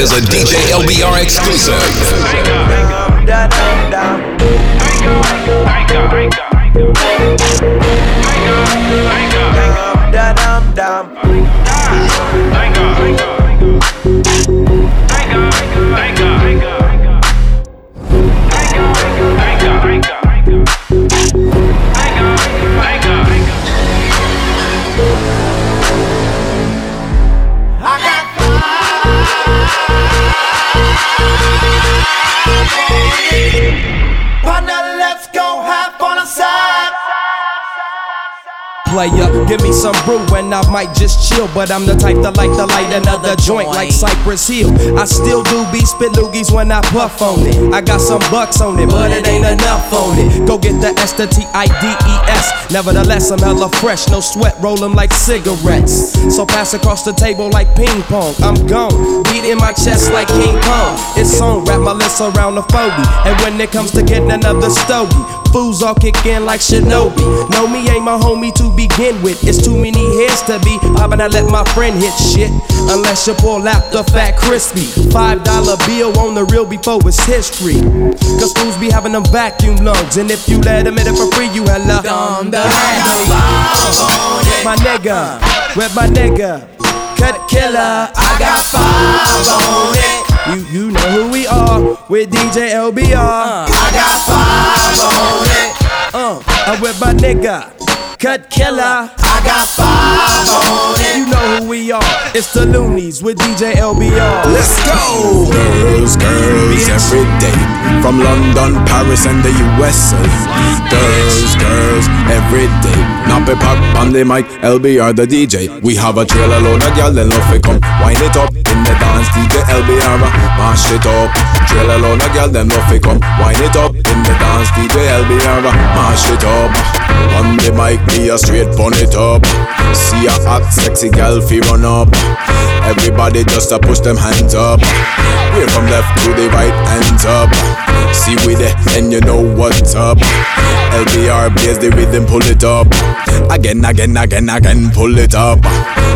Is a DJ LBR exclusive. I player. Give me some brew and I might just chill. But I'm the type that like to light another joint like Cypress Hill. I still do be spit loogies when I puff on it. I got some bucks on it, but it ain't enough on it. Go get the S, the. Nevertheless, I'm hella fresh, no sweat, roll 'em like cigarettes. So pass across the table like ping pong. I'm gone, beat in my chest like King Kong. It's on, wrap my lips around the 40. And when it comes to getting another stogie, fools all kick in like Shinobi. Know me ain't my homie to begin with. It's too many heads to be. I let my friend hit shit. Unless you pull out the fat crispy. Five dollar bill on the real before it's history. Cause fools be having them vacuum lungs. And if you let them in it for free, you hella dumb. The With my nigga, with my nigga. Cut killer, I got five on it. You you know who we are with DJ LBR. I got five on it. Uh, I'm with my nigga. Cut killer, I got five on it. You know who we are. It's the Luniz with DJ LBR. Let's go! Girls, girls, every day. From London, Paris, and the USA. Girls, girls, every day. Nappy pop on the mic, LBR the DJ. We have a trailer load of y'all, then love it come. Wind it up in the dance, DJ LBR. Mash it up. Trailer load of y'all, then love it come. Wind it up in the dance, DJ LBR. Mash it up. On the mic, me a straight pon it up. See a hot, sexy gal fi run up. Everybody just a push them hands up. Way from left to the right, hands up. See we there, and you know what's up. LBR plays the rhythm, pull it up. Again, again, again, again, pull it up.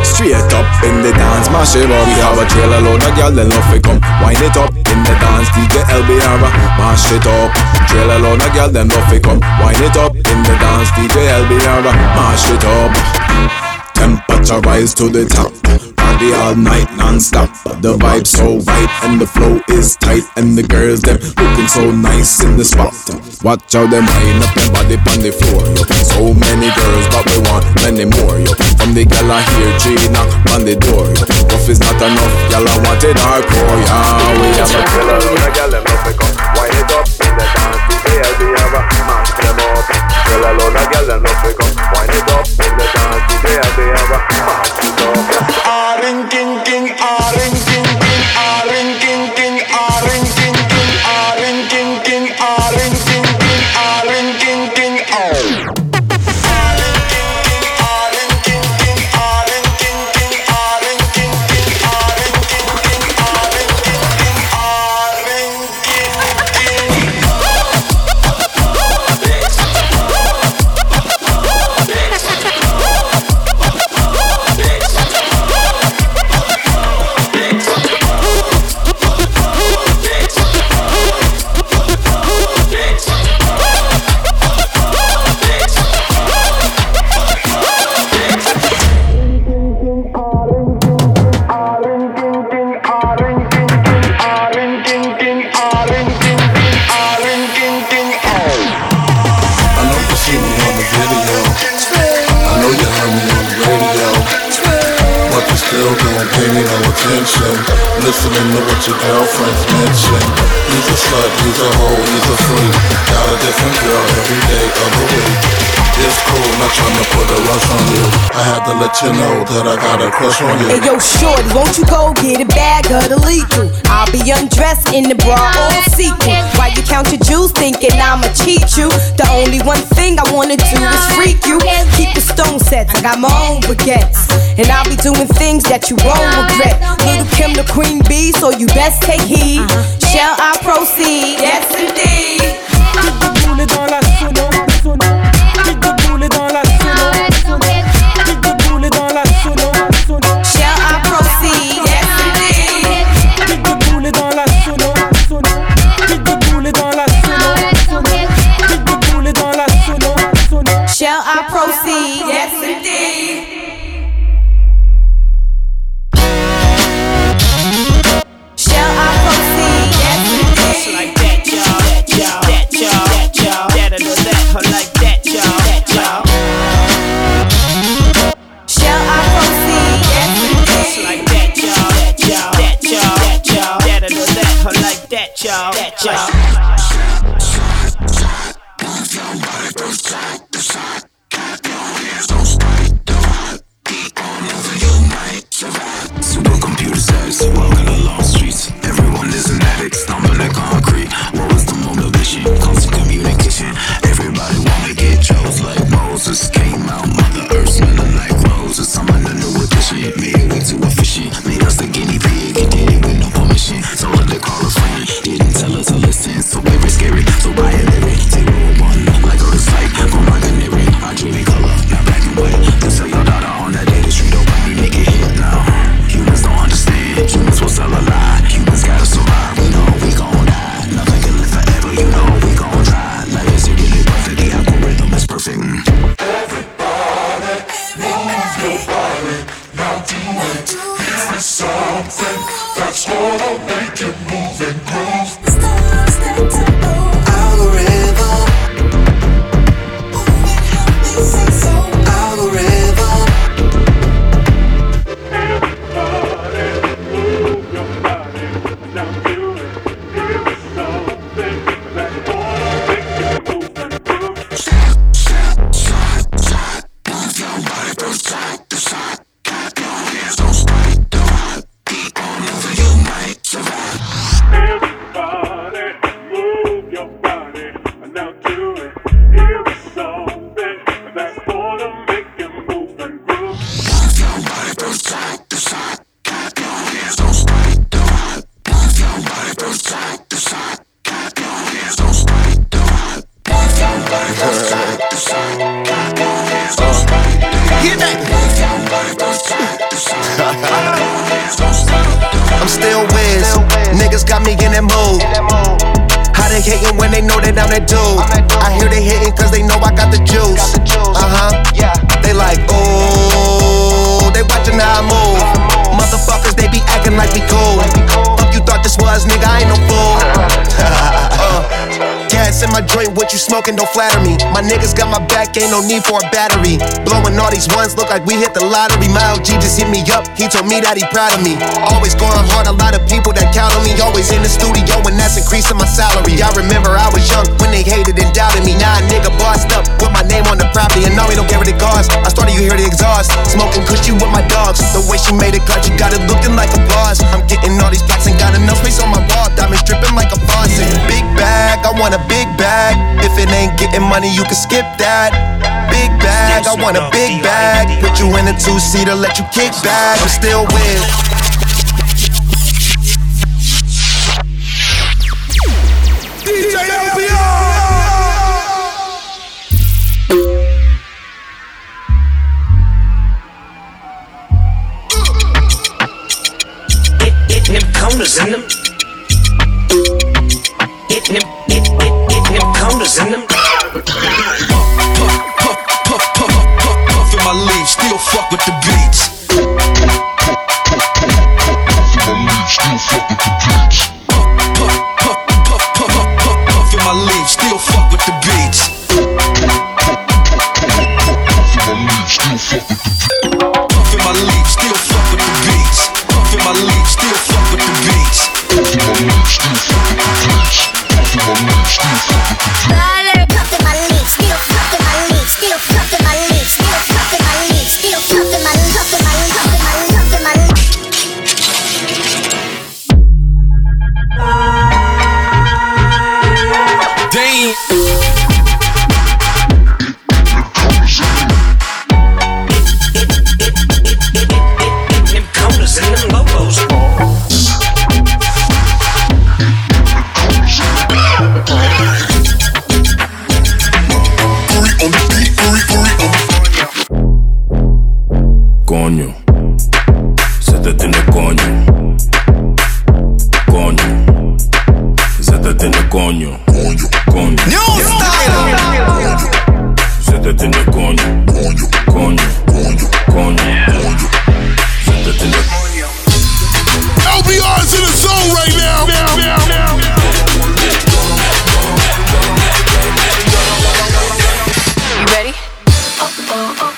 Straight up in the dance, mash it up. We have a trailer load of gal, then love it come. Wind it up in the dance, DJ LBR, mash it up. Trailer load of gal, then love it come. Wind it up in the dance, DJ LBR, mash it up. Temperature rise to the top. Party all night non-stop. The vibe so right and the flow is tight and the girls them looking so nice in the spot. Watch how them wind up their body on the floor. Yo. So many girls, but we want many more. Yo. From the gal I hear G knock on the door. Yo. Rough is not enough, gal I want it hardcore. Yeah, we have a killer, a gal love it come. Wind it up in the dance, them up. Killer, load of gal them love it come. Wind it up in the dance, today I DJ LBR, mash it up. Aring king king, to you know that I got a crush on you. Hey yo, shorty, won't you go get a bag of the legal? I'll be undressed in the bra all sequel. While you count your jewels, thinking I'ma cheat you. The only one thing I wanna do is freak you. Keep the stone sets, I got my own baguettes. And I'll be doing things that you won't regret. Little Kim the queen bee, so you best take heed. Shall I proceed? Yes, indeed. Hating when they know that I'm that dude? I hear they hating cause they know I got the juice. Uh huh. They like, ooh, they watching how I move. Motherfuckers, they be acting like we cool. Fuck you thought this was, nigga, I ain't no fool. My joint, what you smoking, don't flatter me. My niggas got my back, ain't no need for a battery. Blowing all these ones, look like we hit the lottery. My LG just hit me up, he told me that he proud of me. Always going hard, a lot of people that count on me. Always in the studio, and that's increasing my salary. I remember I was young when they hated and doubted me. Now a nigga bossed up, put my name on the property, and now we don't care what it costs. I started, you hear the exhaust. Smoking cushy with my dogs. The way she made it cut, you got it looking like a boss. I'm getting all these plaques and got enough space on my wall. Diamonds dripping like a faucet. Big bag, I want a big bag. If it ain't getting money, you can skip that. Big bag, I want a big bag. Put you in a two seater, let you kick back. I'm still with. burners in them. My leaves, still fuck with the beats. Puffin' my leaves, still fuck with the. te tiene coño. Coño, coño. New style. Se te tiene coño. Coño, coño, coño, coño. coño. Se te tiene coño. In the zone right now. now, now, now. You ready? Oh, oh, oh.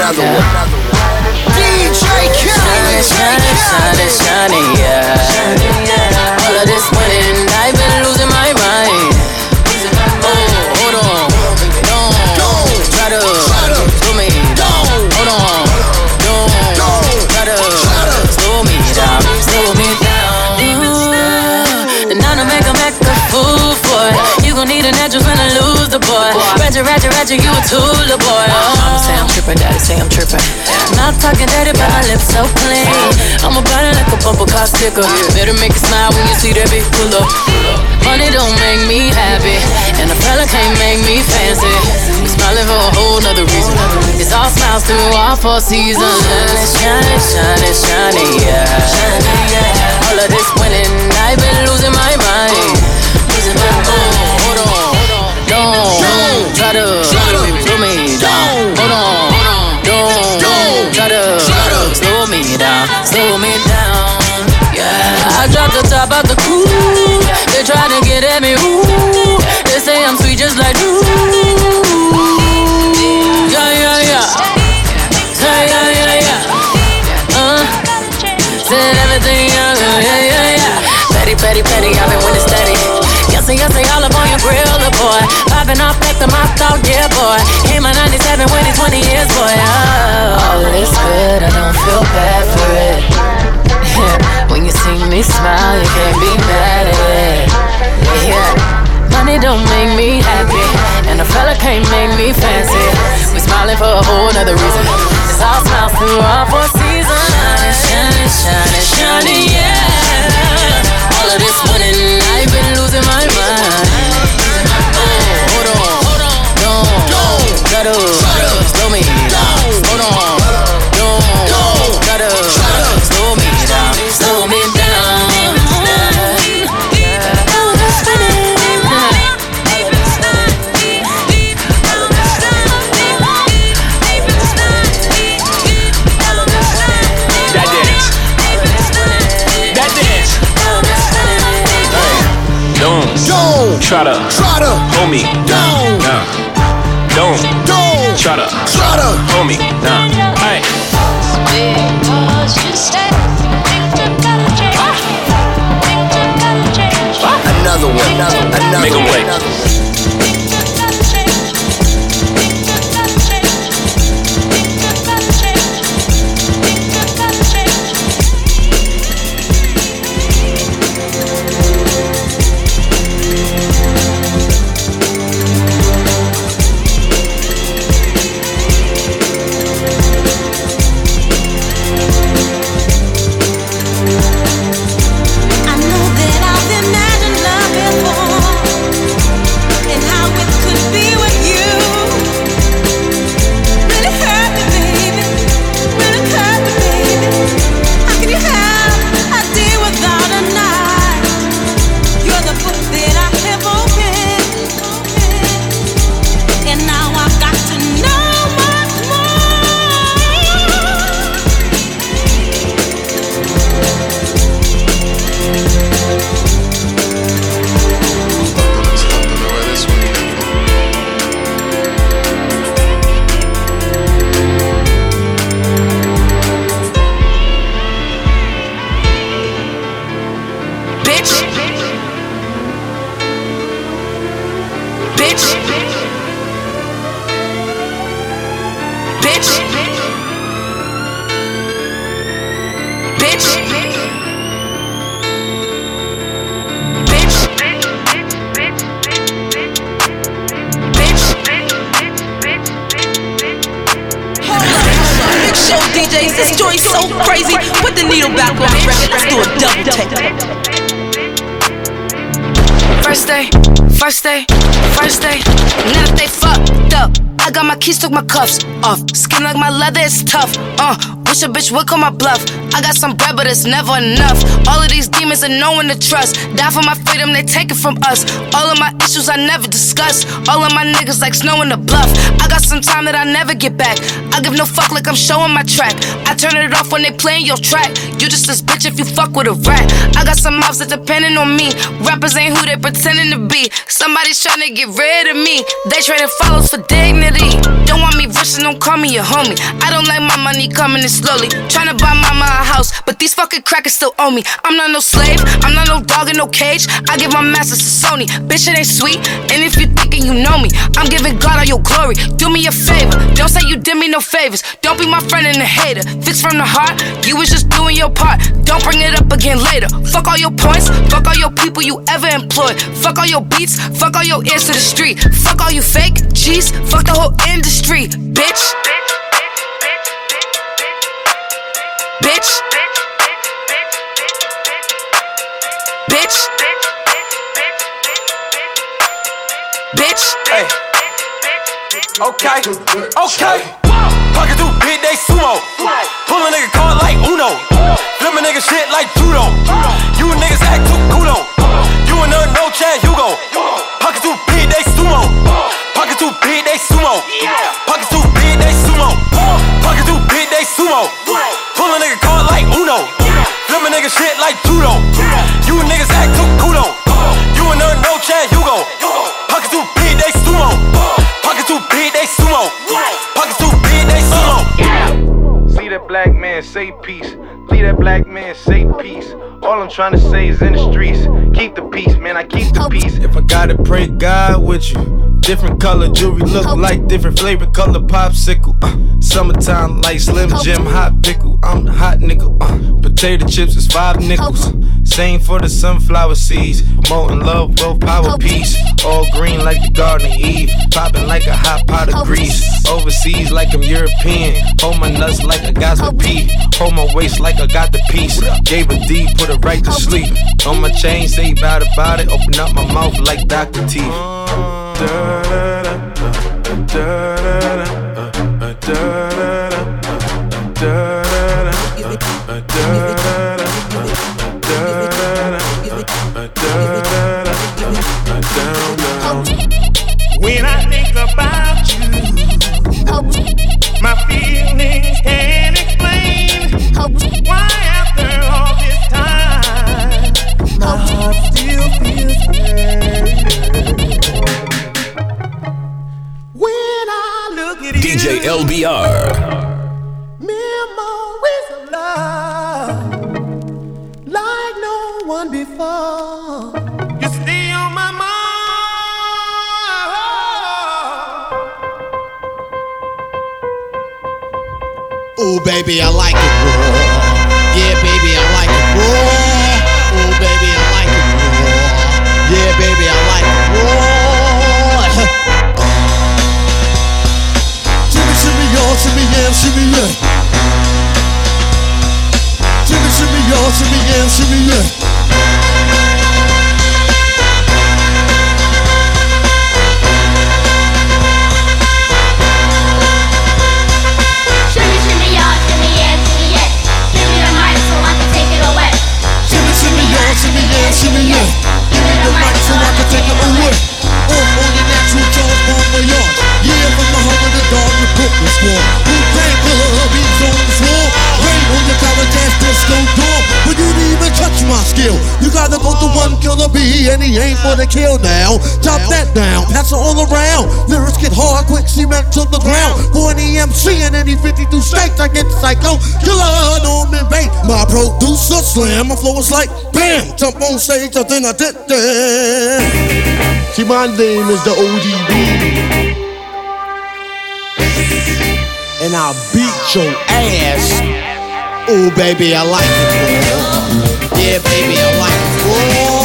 Another one. DJ Khaled. Shining, shining, shining, yeah. All of this winning, I've been losing my mind. Oh, hold on, don't try to slow me down. Hold on, don't try to slow me down, slow me down. Then now to make a make a fool for it. You gon' need a natural when I lose Ratchet, ratchet, ratchet, you a tool, boy. Mama say I'm oh. trippin', daddy say I'm trippin'. Not talking dirty, but my lips so clean. I'm a body like a bumper car sticker. Better make it smile when you see that big pull up. Money don't make me happy, and a fella can't make me fancy. We smiling for a whole nother reason. It's all smiles through all four seasons. Shining, shining, shining, yeah. All of this Petty, I've been winning steady. Yes, and yes, all up on your grill, boy. Popping off back to my thought, yeah, boy. Came on 97 when it's 20 years, boy. Oh, all is good, I don't feel bad for it. Yeah, when you see me smile, you can't be mad at it. Yeah, money don't make me happy, and a fella can't make me fancy. We smiling for a whole nother reason. It's all smiles through all four seasons. Shining, shining, shining, shining, yeah. Losing my mind. Oh, hold on, don't try to me. Don't. Nah. Don't. Don't. Try to. Try to. Hold me. Nah. Hey. Another one. Another, another Make one. Make them wait. Got my keys, took my cuffs off. Skin like my leather, it's tough. Uh, wish a bitch would call my bluff. I got some bread, but it's never enough. All of these demons are no one to trust. Die for my freedom, they take it from us. All of my issues I never discuss. All of my niggas like snow in the bluff. I got some time that I never get back. I give no fuck like I'm showing my track. I turn it off when they playing your track. You just this bitch if you fuck with a rat. I got some mouths that depending on me. Rappers ain't who they pretending to be. Somebody's trying to get rid of me. They trading follows for dignity. Don't want me rich and don't call me a homie. I don't like my money coming in slowly. Trying to buy mama a house, but these fucking crackers still owe me. I'm not no slave, I'm not no dog in no cage. I give my masters to Sony. Bitch, it ain't sweet. And if you thinking you know me, I'm giving God all your glory. Do me a favor, don't say you did me no favors. Don't be my friend and a hater. Fits from the heart, you was just doing your part. Don't bring it up again later. Fuck all your points, fuck all your people you ever employed. Fuck all your beats, fuck all your ears to the street. Fuck all you fake G's, fuck the whole industry, bitch. Bitch. Bitch. Bitch. Hey. Okay. Okay. Pocket through big they sumo. Pull a nigga card like Uno. Flip a nigga shit like judo. You niggas act too kudo. You and her no Chad Hugo. Pocket too big they sumo. Pocket too big they sumo. Like judo. You niggas act too kudo. You and her no Chad Hugo. Pocket too big they sumo. Pocket too big they sumo. Pocket too big they sumo. See that black man say peace. Leave that black man say peace. All I'm trying to say is in the streets. Keep the peace, man. I keep the oh. peace. If I gotta pray God with you. Different color jewelry look like different flavor color popsicle. Uh, summertime like Slim Jim hot pickle. I'm the hot nigga. Uh, potato chips is five nickels. Same for the sunflower seeds. Molten love, both power peace. All green like the Garden of Eve. Popping like a hot pot of grease. Overseas like I'm European. Hold my nuts like I got the pee. Hold my waist like I got the piece. Gave a D, put it right to sleep. On my chain, say about about it. Open up my mouth like Dr. T. When I think about and he ain't for the kill now. Chop that down, pass it all around. Lyrics get hard, quick cement to the ground. For an EMC in any 52 states, I get psycho. Killer, Norman Bates. My producer slam, my flow is like bam. Jump on stage, I think I did that. See, my name is the ODB. And I'll beat your ass. Oh, baby, I like it raw. Yeah, baby, I like it raw.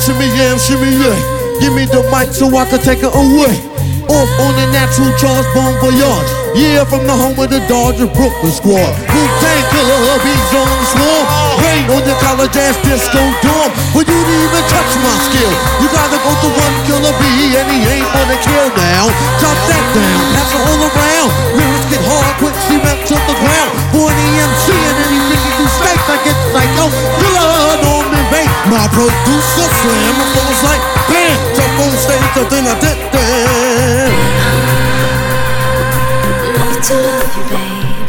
Shimmy, y'all, shimmy, yeah. Give me the mic so I can take it away. Off on the natural Charles Bon Voyage. Yeah, from the home of the Dodger Brooklyn squad. Wu-Tang Killer, beats on the swarm. Rain on the college ass disco dorm. But you didn't even touch my skill. You gotta go to one killer B, and he ain't the kill now. Chop that down, pass it all around. Lyrics get hard, quick cement to the ground. For an EMC and any 52 states, I get psycho. My producer slam, my flow was like bam. Jump on stage, so then I did that. Love to love you, baby.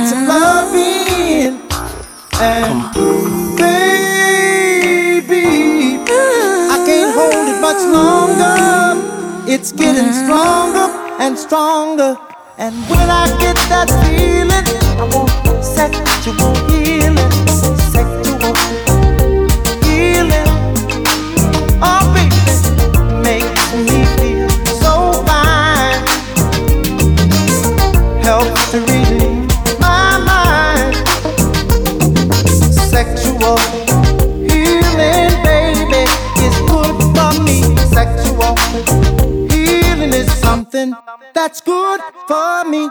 Need some loving. And baby, I can't hold it much longer. It's getting stronger and stronger. And when I get that feeling, I want sexual healing, sexual healing. Something that's good for me.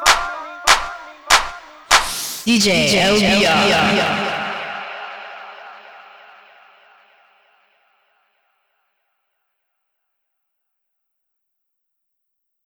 DJ LBR.